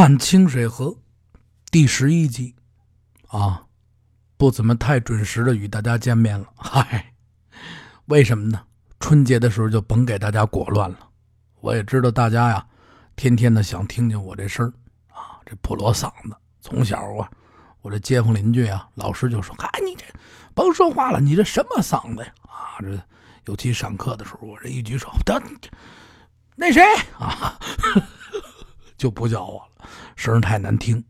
看清水河第十一集啊，不怎么太准时的与大家见面了。嗨，为什么呢？春节的时候就甭给大家裹乱了。我也知道大家呀，天天的想听听我这声啊，这破锣嗓子。从小啊，我这街坊邻居啊，老师就说：“嗨，你这甭说话了，你这什么嗓子呀？”啊，这尤其上课的时候，我这一举手，得那谁啊，就不叫我，声太难听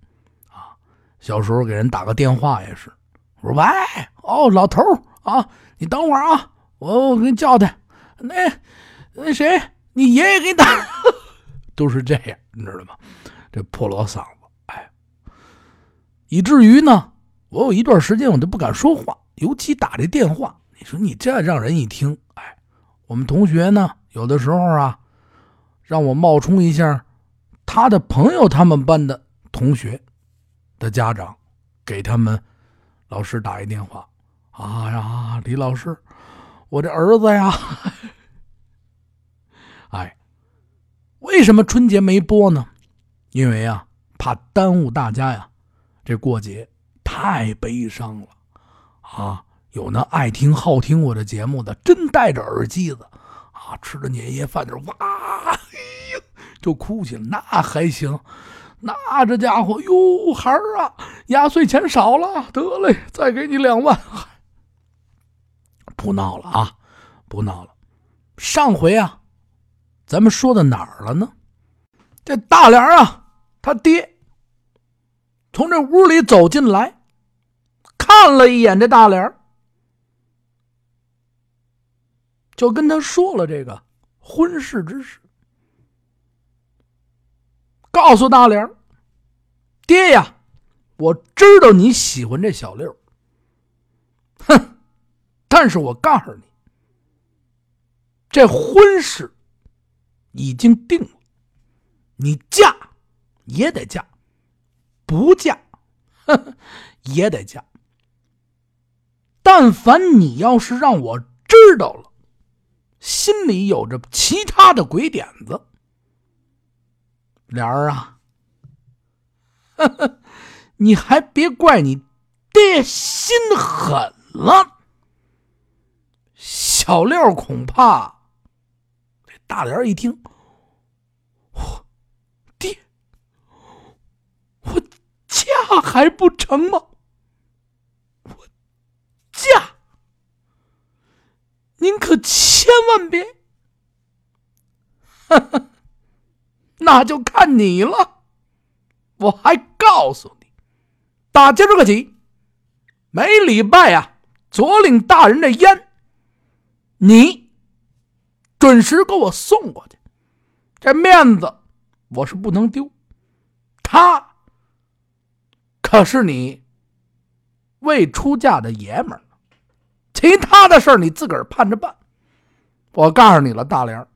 啊。小时候给人打个电话也是，我说：“喂，哦，老头啊，你等会儿啊，我我给你叫他。那那谁，你爷爷给你打，都是这样，你知道吗？这破锣嗓子。”哎以至于呢，我有一段时间我都不敢说话，尤其打这电话。你说你这让人一听，哎，我们同学呢，有的时候啊，让我冒充一下他的朋友，他们班的同学的家长，给他们老师打一电话。啊呀，李老师，我这儿子呀，哎，为什么春节没播呢？因为呀，怕耽误大家呀。这过节太悲伤了，啊！有那爱听好听我的节目的，真戴着耳机子，啊，吃着年夜饭就哇，哎呦，就哭起了。那还行，那这家伙哟，孩儿啊，压岁钱少了，得嘞，再给你两万。不闹了啊，不闹了。上回啊，咱们说到哪儿了呢？这大莲啊，他爹。从这屋里走进来，看了一眼这大莲就跟他说了这个婚事之事，告诉大莲爹呀，我知道你喜欢这小六，哼，但是我告诉你，这婚事已经定了，你嫁也得嫁。”不嫁，也得嫁。但凡你要是让我知道了，心里有着其他的鬼点子，莲儿啊，你还别怪你爹心狠了。小六恐怕，大莲一听。我爹，我嫁还不成吗？我嫁，您可千万别，那就看你了。我还告诉你，打今儿个起，每礼拜啊，左领大人的烟，你准时给我送过去。这面子我是不能丢，他。可是你未出嫁的爷们儿，其他的事儿你自个儿盼着办。我告诉你了，大莲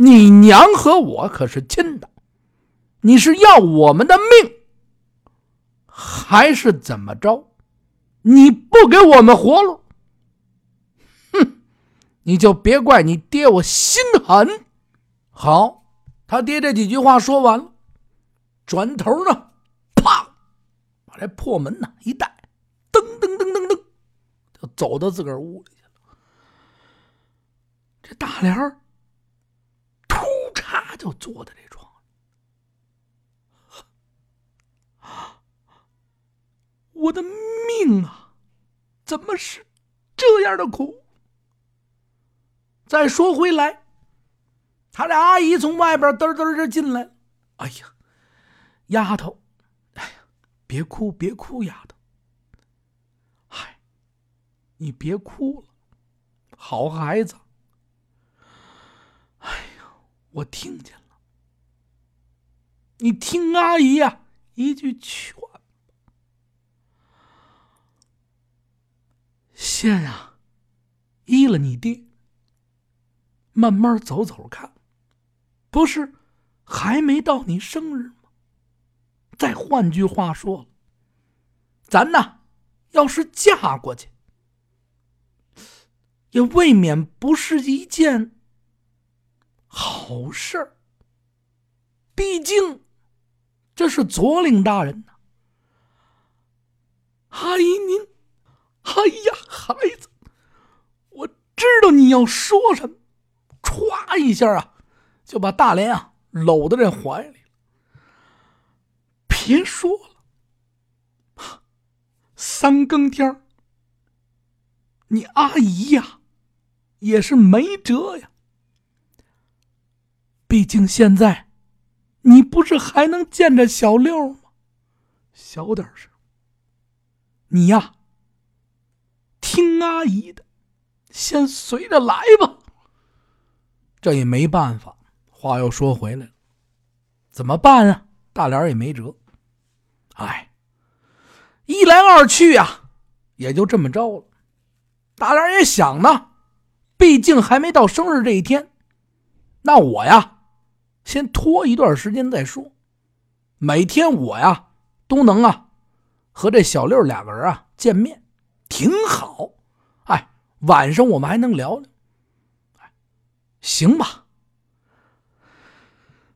你娘和我可是亲的，你是要我们的命，还是怎么着？你不给我们活路，哼，你就别怪你爹我心狠。好，他爹这几句话说完了，转头呢。啪，把这破门呢，一带，噔噔噔噔噔，就走到自个儿屋里去了。这大莲儿突嚓就坐在这床上。我的命啊，怎么是这样的苦？再说回来，他这阿姨从外边嘚嘚的进来哎呀，丫头。哎呀别哭，别哭，丫头。嗨，你别哭了，好孩子。我听见了，你听阿姨呀一句劝。先啊，依了你爹，慢慢走走看，不是还没到你生日吗。再换句话说，咱呐，要是嫁过去，也未免不是一件好事儿。毕竟，这是左领大人呢。阿姨您，哎呀，孩子，我知道你要说什么，歘一下啊，就把大连啊搂在这怀里别说了，三更天儿你阿姨呀，也是没辙呀。毕竟现在，你不是还能见着小六吗？小点声。你呀，听阿姨的，先随着来吧。这也没办法。话又说回来了，怎么办啊？大脸也没辙。哎，一来二去呀，也就这么着了。大脸也想呢，毕竟还没到生日这一天，那我呀。先拖一段时间再说，每天我呀都能啊和这小六两个人啊见面，挺好。哎，晚上我们还能聊聊。哎，行吧。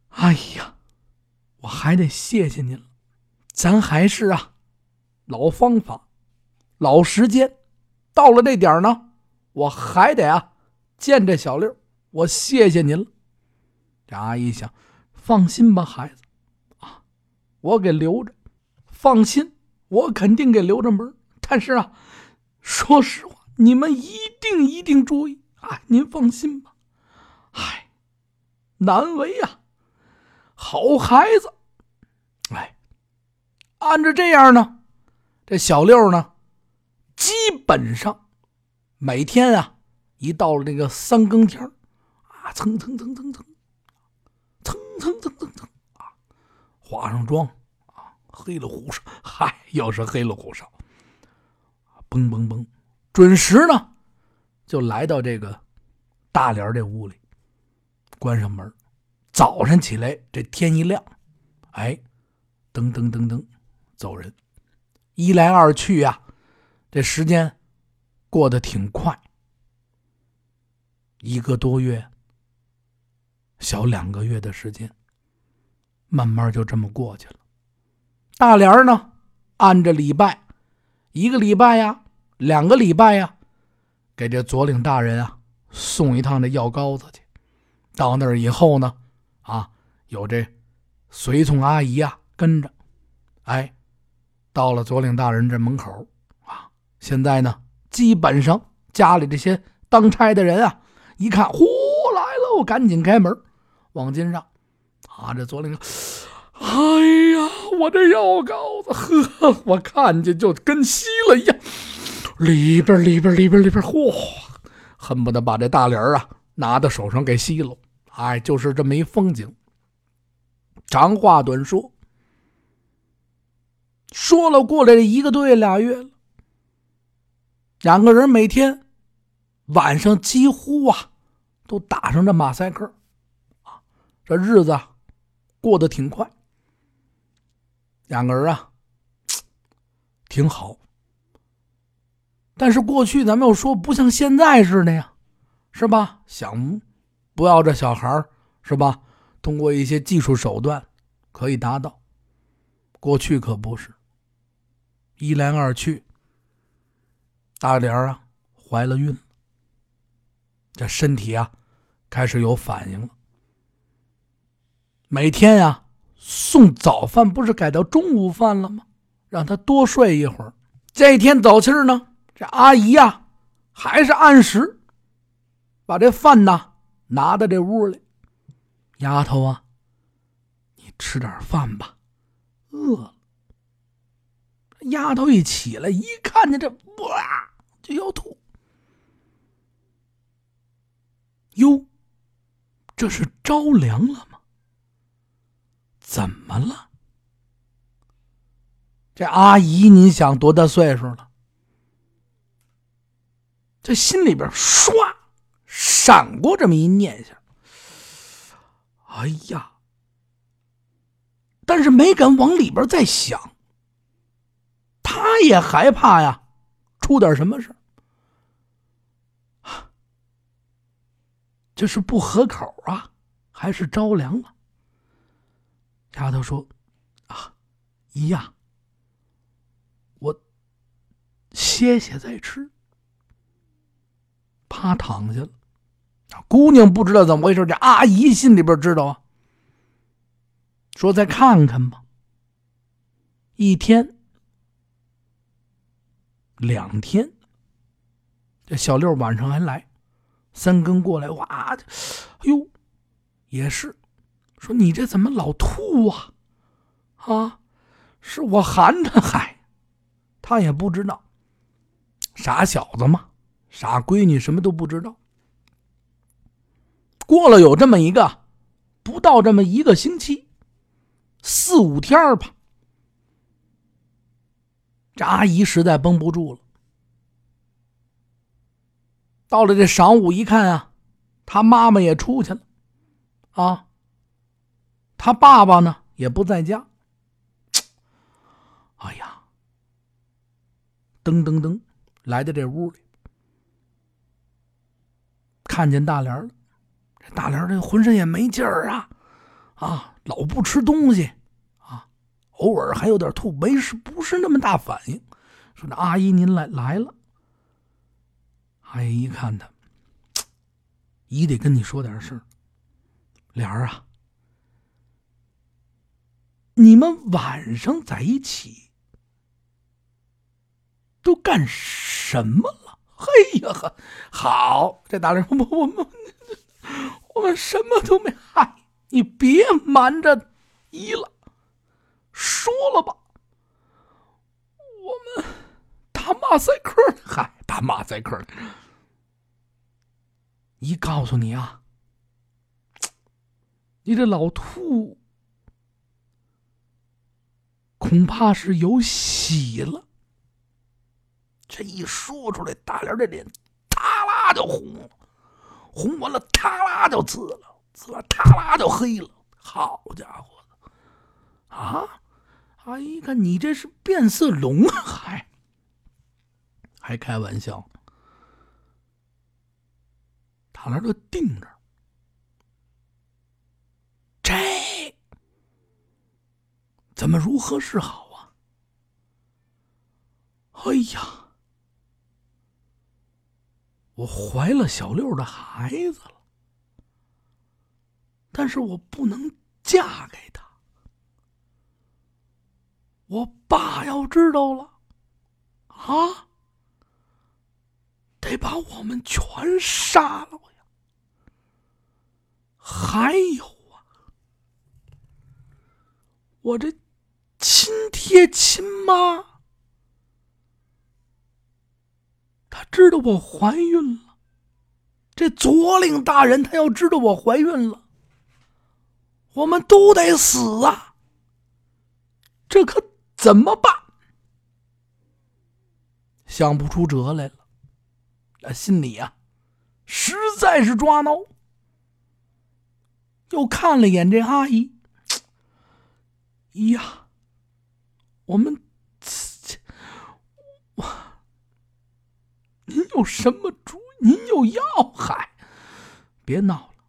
哎呀，我还得谢谢您了。咱还是啊老方法，老时间，到了这点呢，我还得啊见这小六。我谢谢您了。阿姨想，放心吧，孩子，啊，我给留着，放心，我肯定给留着门。但是啊，说实话，你们一定一定注意啊，您放心吧。唉，难为呀，好孩子。哎，按照这样呢，这小六呢，基本上每天啊，一到了这个三更天啊，蹭蹭蹭蹭蹭。蹭蹭蹭蹭啊，化上妆啊，黑了胡哨，嗨，又是黑了胡哨，嘣嘣嘣，准时呢，就来到这个大莲这屋里，关上门，早上起来这天一亮，哎，噔噔噔噔，走人，一来二去呀，这时间过得挺快，一个多月。小两个月的时间，慢慢就这么过去了。大莲呢，按着礼拜，一个礼拜呀，两个礼拜呀，给这左领大人啊送一趟这药膏子去。到那儿以后呢，啊，有这随从阿姨啊跟着，哎，到了左领大人这门口啊，现在呢，基本上家里这些当差的人啊，一看，呼来了，赶紧开门。往肩上，啊，这左领，哎呀，我这药膏子，呵，我看见就跟吸了一样，里边里边里边里边，嚯，恨不得把这大帘啊拿到手上给吸了。哎，就是这么一风景。长话短说，说了过来这一个多月俩月了，两个人每天晚上几乎啊都打上这马赛克。这日子过得挺快，两个人啊，挺好。但是过去咱们又说不像现在似的呀，是吧？想不要这小孩是吧？通过一些技术手段可以达到。过去可不是，一来二去，大莲啊怀了孕，这身体啊开始有反应了。每天呀，送早饭不是改到中午饭了吗？让他多睡一会儿。这一天早气儿呢，这阿姨呀，还是按时把这饭呢拿到这屋里。丫头啊，你吃点饭吧，饿了。丫头一起来，一看见这，哇，就要吐。哟，这是着凉了吗？怎么了？这阿姨，你想多大岁数了？这心里边唰闪过这么一念想，哎呀！但是没敢往里边再想。他也害怕呀，出点什么事这是不合口啊，还是着凉了？丫头说：“啊，姨呀，我歇歇再吃。啪，躺下了。姑娘不知道怎么回事，这阿姨心里边知道啊。说再看看吧。一天，两天，这小六晚上还来，三更过来，哇，哎呦，也是，说你这怎么老吐啊？啊，是我寒碜，嗨，他也不知道，傻小子嘛，傻闺女什么都不知道。过了有这么一个，不到这么一个星期，四五天吧。这阿姨实在绷不住了，到了这晌午一看啊，他妈妈也出去了，啊，他爸爸呢也不在家。哎呀，噔噔噔，来到这屋里，看见大莲了。这大莲这浑身也没劲儿啊，啊，老不吃东西。啊偶尔还有点吐，没事，不是那么大反应。说：“那阿姨您来来了。”阿姨一看他，姨得跟你说点事儿。莲儿啊，你们晚上在一起都干什么了？嘿呀呵，好，这大莲我我们我们什么都没。嗨，你别瞒着姨了。说了吧，我们打马赛克，嗨，打马赛克。一告诉你啊，你这老兔恐怕是有喜了。这一说出来，大莲这脸啪啦就红了，红完了，啪啦就紫了，紫了，啪啦就黑了。好家伙，啊！阿姨，看你这是变色龙啊，还还开玩笑。他那都定着，这怎么如何是好啊？哎呀，我怀了小六的孩子了，但是我不能嫁给他。我爸要知道了，啊，得把我们全杀了呀！还有啊，我这亲爹亲妈，他知道我怀孕了，这左领大人他要知道我怀孕了，我们都得死啊！这可。怎么办？想不出辙来了，心里呀，实在是抓挠。又看了眼这阿姨，呀，我们，我，您有什么主？您有要害？别闹了，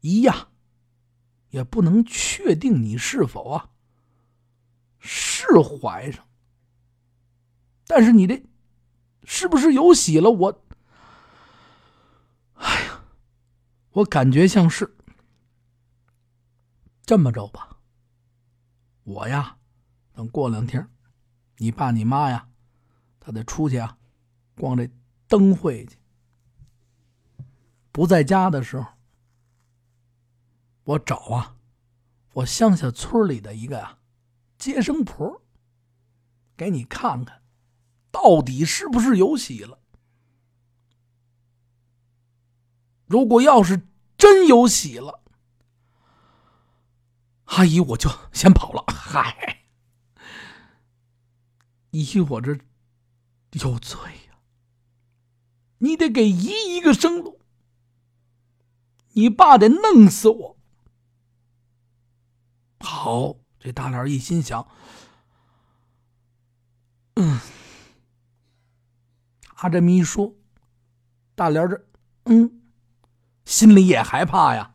一呀，也不能确定你是否啊。是怀上，但是你这是不是有喜了？我，哎呀，我感觉像是这么着吧。我呀，等过两天，你爸你妈呀，他得出去啊，逛这灯会去。不在家的时候，我找啊，我乡下村里的一个呀。接生婆，给你看看，到底是不是有喜了？如果要是真有喜了，阿姨我就先跑了。嗨，姨我这有罪呀！你得给姨一个生路，你爸得弄死我。好。这大脸一心想，嗯，他这么一说，大脸这，嗯，心里也害怕呀，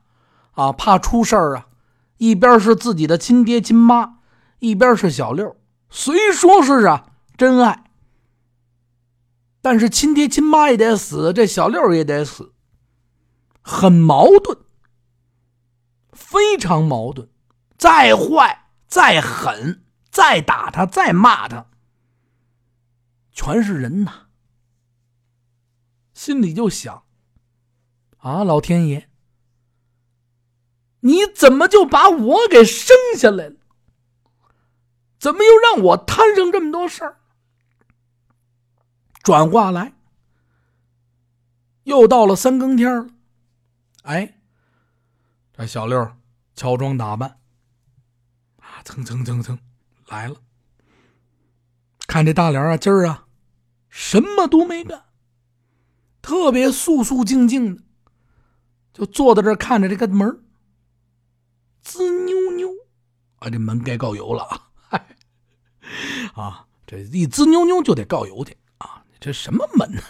啊，怕出事儿啊。一边是自己的亲爹亲妈，一边是小六，虽说是啊真爱，但是亲爹亲妈也得死，这小六也得死，很矛盾，非常矛盾。再坏、再狠、再打他、再骂他，全是人呐。心里就想：啊，老天爷，你怎么就把我给生下来了？怎么又让我摊上这么多事儿？转过来，又到了三更天了。哎，这小六乔装打扮。蹭蹭蹭蹭来了，看这大脸啊，今儿啊，什么都没干，特别肃肃静静的，就坐在这看着这个门滋扭扭，啊，这门该告油了啊！啊，这一滋扭扭就得告油去！这什么门呢？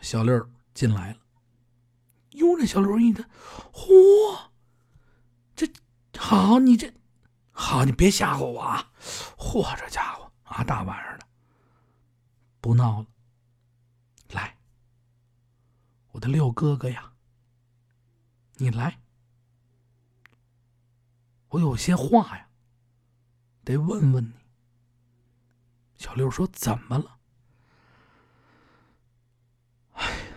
小六进来了，哟，这小六一看，嚯，这好，你这。好，你别吓唬我啊！嚯，这家伙啊，大晚上的，不闹了。来，我的六哥哥呀，你来，我有些话呀，得问问你。小六说：“怎么了？”哎呀，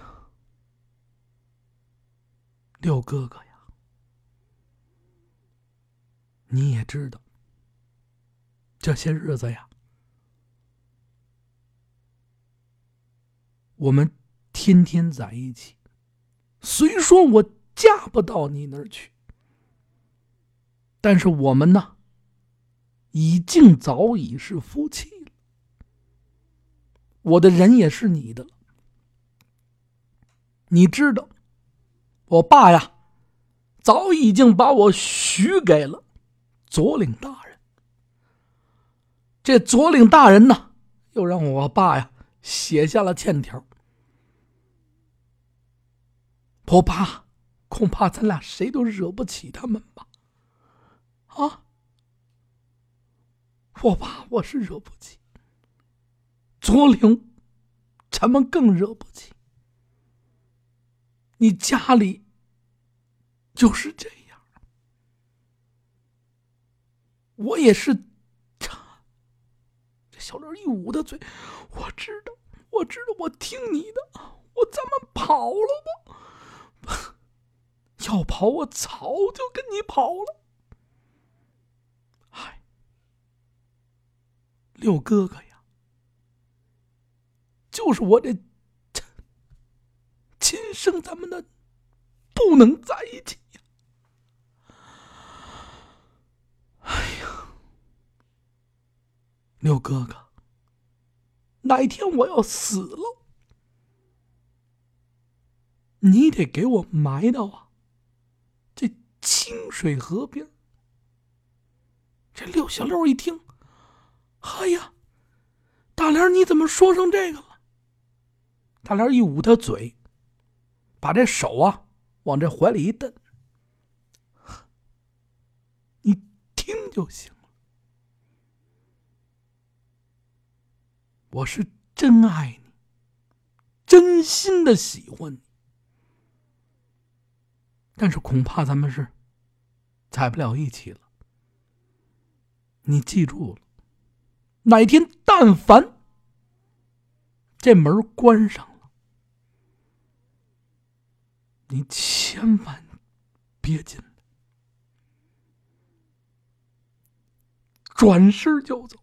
六哥哥呀。你也知道，这些日子呀，我们天天在一起。虽说我嫁不到你那儿去，但是我们呢，已经早已是夫妻了。我的人也是你的了。你知道，我爸呀，早已经把我许给了。左领大人，这左领大人呢，又让我爸呀写下了欠条。我爸恐怕咱俩谁都惹不起他们吧？啊，我爸我是惹不起，左领咱们更惹不起。你家里就是这样。我也是，这小刘一捂的嘴，我知道，我知道，我听你的，我咱们跑了吧？要跑，我早就跟你跑了。嗨，六哥哥呀，就是我这亲生咱们的，不能在一起。哎呀六哥哥，哪天我要死了，你得给我埋到啊，这清水河边。这六小六一听，哎呀，大莲你怎么说成这个了？大莲一捂他嘴，把这手啊往这怀里一蹬，你听就行了。我是真爱你，真心的喜欢你，但是恐怕咱们是在不了一起了。你记住了，哪天但凡这门关上了，你千万别进来，转身就走。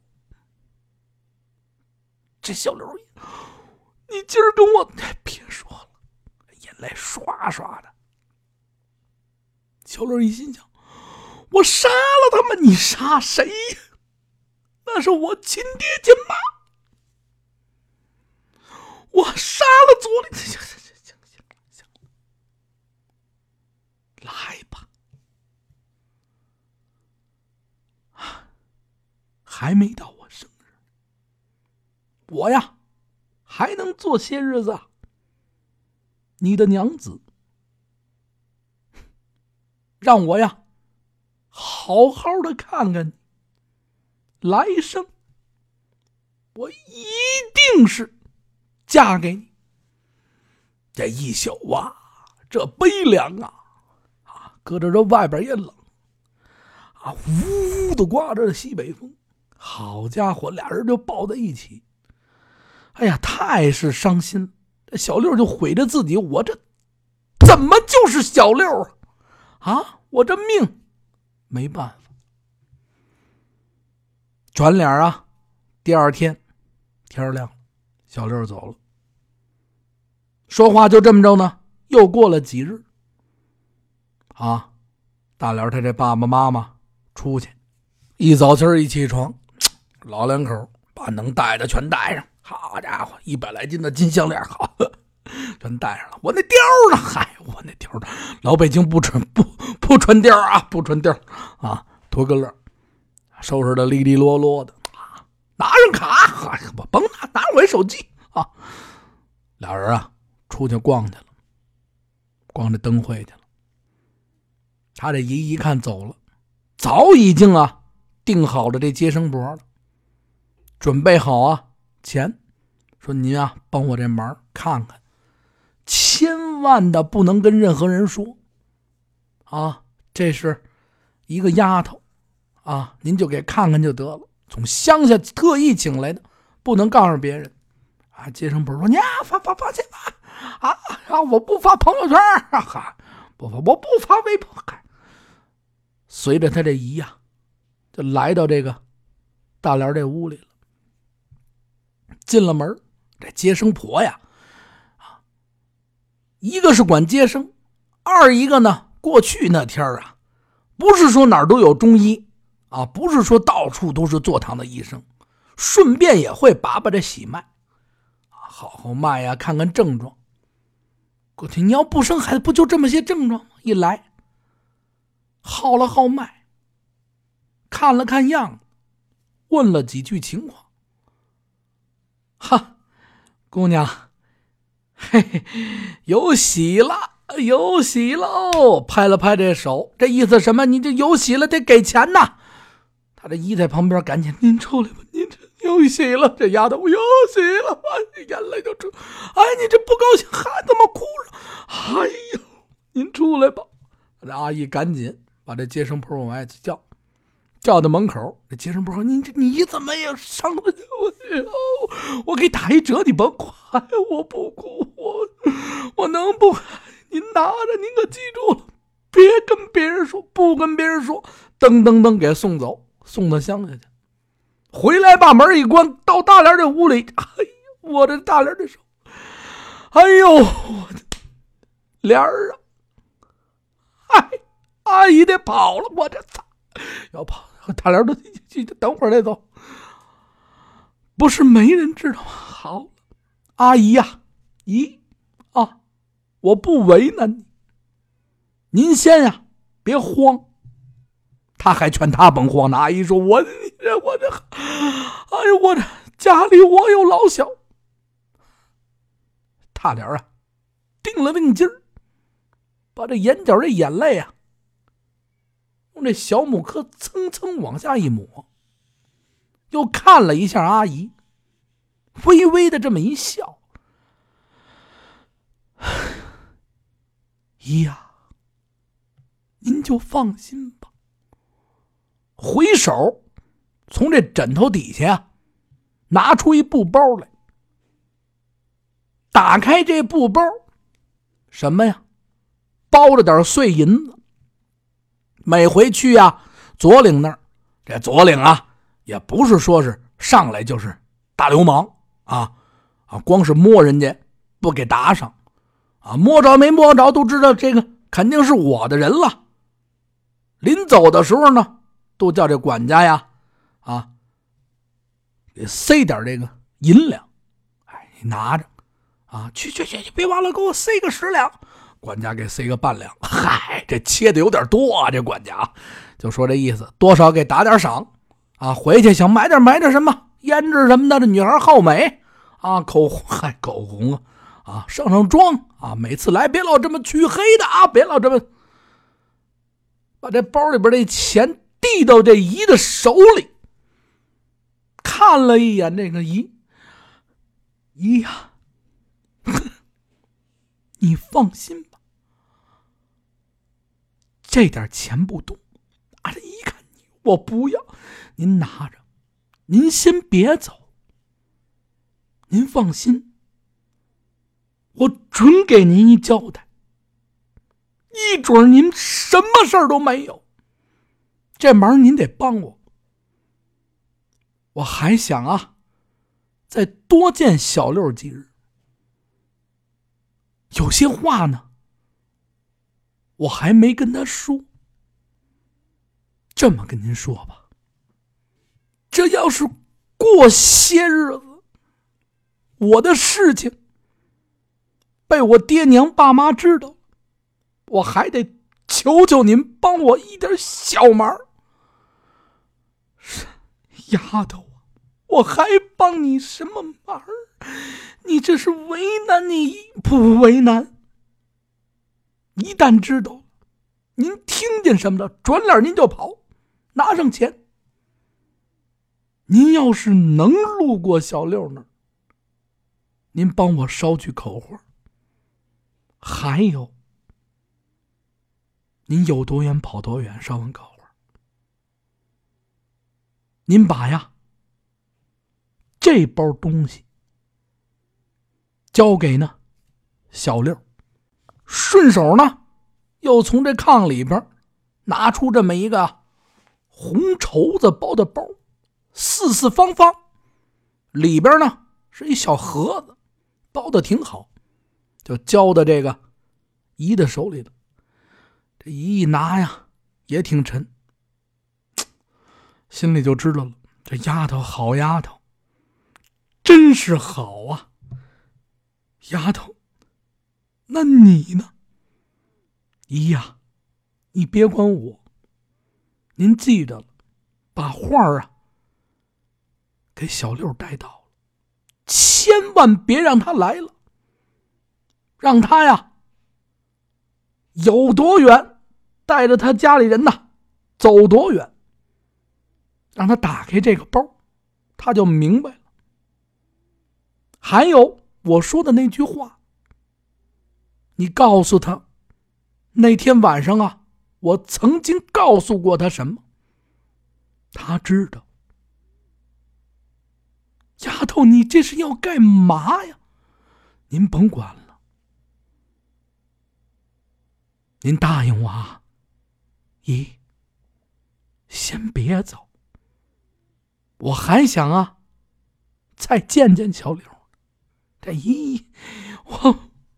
这小刘，你今儿跟我别说了，眼泪刷刷的。小刘一心想：我杀了他们，你杀谁呀？那是我亲爹亲妈。我杀了左立行行行行行行，来吧。还没到。我生日，我呀，还能做些日子。你的娘子，让我呀，好好的看看你，来生我一定是嫁给你。这一宿啊，这悲凉啊，啊，搁着这外边也冷，啊，呜呜的刮着西北风。好家伙，俩人就抱在一起。哎呀，太是伤心。这小六就悔着自己，我这怎么就是小六啊？啊，我这命没办法。转脸啊，第二天天亮，小六走了。说话就这么着呢。又过了几日，啊，大莲他这爸爸妈妈出去，一早晨一起床，老两口把能带的全带上。好家伙，一百来斤的金项链，好，全带上了。我那貂呢？嗨，我那貂呢老北京不穿不不穿貂啊，不穿貂啊，图个乐。收拾的利利落落的啊，拿上卡，嗨，我甭拿，拿我一手机啊。俩人啊，出去逛去了，逛这灯会去了。他这姨一看走了，早已经啊定好了这接生婆了，准备好啊钱，说您啊帮我这忙看看，千万的不能跟任何人说啊，这是一个丫头。啊，您就给看看就得了。从乡下特意请来的，不能告诉别人。啊，接生婆说：“你发发发去吧，啊啊，我不发朋友圈，哈，不发，我不发微博。”随着他这姨呀，就来到这个大莲这屋里了。进了门，这接生婆呀，啊，一个是管接生，二一个呢，过去那天啊，不是说哪儿都有中医。啊，不是说到处都是坐堂的医生，顺便也会把把这喜脉，啊，好好脉呀，看看症状。过去你要不生孩子，不就这么些症状吗？一来，号了号脉，看了看样，问了几句情况。哈，姑娘，嘿嘿，有喜了，有喜喽！拍了拍这手，这意思什么？你这有喜了，得给钱呐。他这一在旁边赶紧，您出来吧，您这有喜了，这丫头有喜了，哎，眼泪就出，哎，你这不高兴还怎么哭了？哎呦，您出来吧。这阿姨赶紧把这接生婆往外叫，叫到门口。这接生婆说：“你你怎么也上了？我我给打一折，你甭哭，我不哭，我我能不？您拿着，您可记住了，别跟别人说，不跟别人说。噔噔噔，给送走。”送到乡下去，回来把门一关，到大莲这屋里，哎呦，我这大莲的手，哎呦，我的莲儿啊！哎，阿姨得跑了，我这操，要跑，大莲都等会儿再走，不是没人知道吗？好，阿姨呀，姨啊，我不为难你，您先呀，别慌。他还劝他甭慌呢。阿姨说：“我这我这，哎呦，我这家里我有老小。”大莲啊，定了定劲儿，把这眼角的眼泪啊，用这小木刻蹭蹭往下一抹，又看了一下阿姨，微微的这么一笑：“ 姨呀，您就放心吧。”回手，从这枕头底下拿出一布包来，打开这布包，什么呀？包着点碎银子。每回去呀，左领那儿，这左领啊，也不是说是上来就是大流氓啊啊，光是摸人家不给打赏啊，摸着没摸着都知道这个肯定是我的人了。临走的时候呢。都叫这管家呀，啊，给塞点这个银两，哎，你拿着，啊，去去去，别忘了给我塞个十两。管家给塞个半两，嗨，这切的有点多啊。这管家就说这意思，多少给打点赏，啊，回去想买点买点什么胭脂什么的。这女孩好美啊，口红，嗨，口红啊，啊，上上妆啊，每次来别老这么黢黑的啊，别老这么，把这包里边的钱。递到这姨的手里，看了一眼这个姨，姨呀，你放心，这点钱不多。俺这一看，我不要，您拿着，您先别走，您放心，我准给您一交代，一准您什么事儿都没有。这忙您得帮我。我还想啊，再多见小六几日。有些话呢，我还没跟他说。这么跟您说吧，这要是过些日子，我的事情被我爹娘爸妈知道，我还得求求您帮我一点小忙。丫头啊，我还帮你什么忙？你这是为难你不为难？一旦知道，您听见什么了，转脸您就跑，拿上钱。您要是能路过小六那儿，您帮我捎句口话。还有，您有多远跑多远，捎完口话。您把呀，这包东西交给呢小六，顺手呢又从这炕里边拿出这么一个红绸子包的包，四四方方，里边呢是一小盒子，包的挺好，就交到这个姨的手里了。这姨一拿呀，也挺沉。心里就知道了，这丫头好丫头，真是好啊！丫头，那你呢？姨呀，你别管我，您记着了，把画啊给小六带到了，千万别让他来了，让他呀有多远，带着他家里人呐走多远。让他打开这个包，他就明白了。还有我说的那句话，你告诉他，那天晚上啊，我曾经告诉过他什么，他知道。丫头，你这是要干嘛呀？您甭管了，您答应我啊，咦，先别走。我还想啊，再见见小柳。这姨，我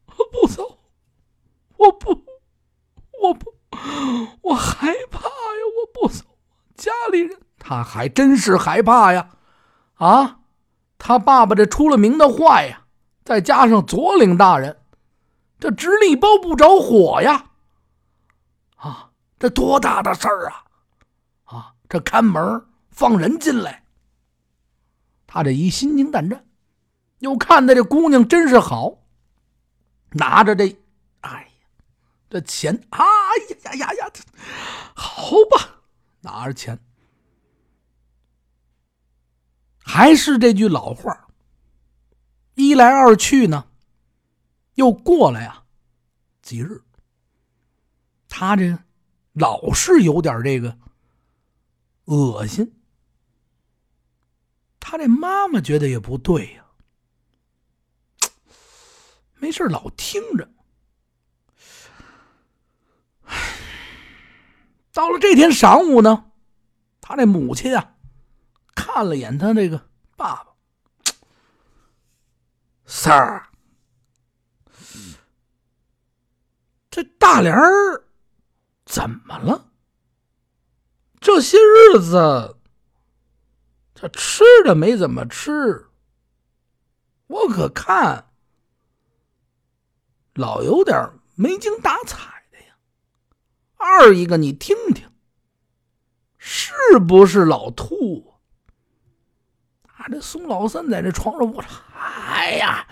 我不走，我不，我不，我害怕呀！我不走，家里人他还真是害怕呀！啊，他爸爸这出了名的坏呀，再加上左领大人，这直立包不着火呀！啊，这多大的事儿啊！啊，这看门放人进来。他这一心惊胆战，又看的这姑娘真是好，拿着这，哎呀，这钱，哎呀呀呀呀，好吧，拿着钱，还是这句老话，一来二去呢，又过了呀几日，他这老是有点这个恶心。他这妈妈觉得也不对呀，没事老听着。到了这天晌午呢，他这母亲啊，看了眼他这个爸爸，三儿，这大莲儿怎么了？这些日子。这吃的没怎么吃，我可看老有点没精打采的呀。二一个，你听听，是不是老吐？啊，这宋老三在这床上，我说：“哎呀，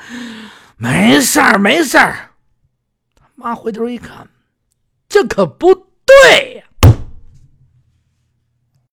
没事儿，没事儿。”他妈回头一看，这可不对呀。